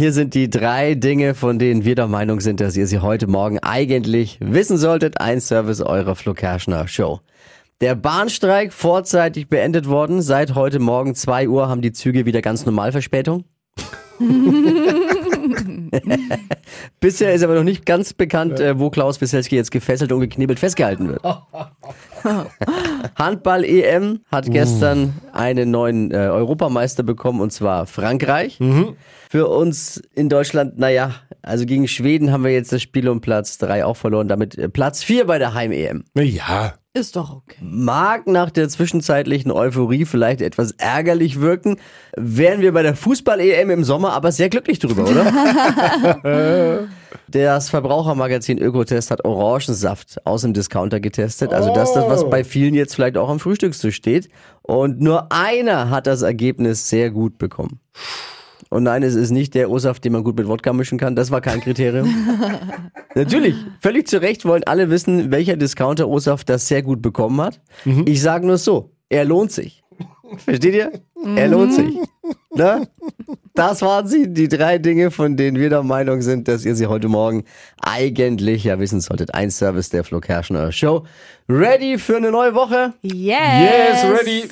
Hier sind die drei Dinge, von denen wir der Meinung sind, dass ihr sie heute Morgen eigentlich wissen solltet. Ein Service eurer Flo Kerschner Show. Der Bahnstreik vorzeitig beendet worden. Seit heute Morgen 2 Uhr haben die Züge wieder ganz normal Verspätung. Bisher ist aber noch nicht ganz bekannt, äh, wo Klaus Wieselski jetzt gefesselt und geknebelt festgehalten wird. Handball-EM hat gestern einen neuen äh, Europameister bekommen und zwar Frankreich. Für uns in Deutschland, naja, also gegen Schweden haben wir jetzt das Spiel um Platz 3 auch verloren, damit äh, Platz 4 bei der Heim-EM. Ja. Ist doch okay. Mag nach der zwischenzeitlichen Euphorie vielleicht etwas ärgerlich wirken, wären wir bei der Fußball-EM im Sommer aber sehr glücklich drüber, oder? Das Verbrauchermagazin Ökotest hat Orangensaft aus dem Discounter getestet. Also das ist das, was bei vielen jetzt vielleicht auch am Frühstückstisch steht. Und nur einer hat das Ergebnis sehr gut bekommen. Und nein, es ist nicht der O-Saft, den man gut mit Wodka mischen kann. Das war kein Kriterium. Natürlich, völlig zu Recht wollen alle wissen, welcher Discounter O-Saft das sehr gut bekommen hat. Ich sage nur so, er lohnt sich. Versteht ihr? Er lohnt sich. Ne? Das waren sie, die drei Dinge, von denen wir der Meinung sind, dass ihr sie heute Morgen eigentlich ja wissen solltet. Ein Service der Flo Kerschner Show. Ready für eine neue Woche? Yes. Yes, ready.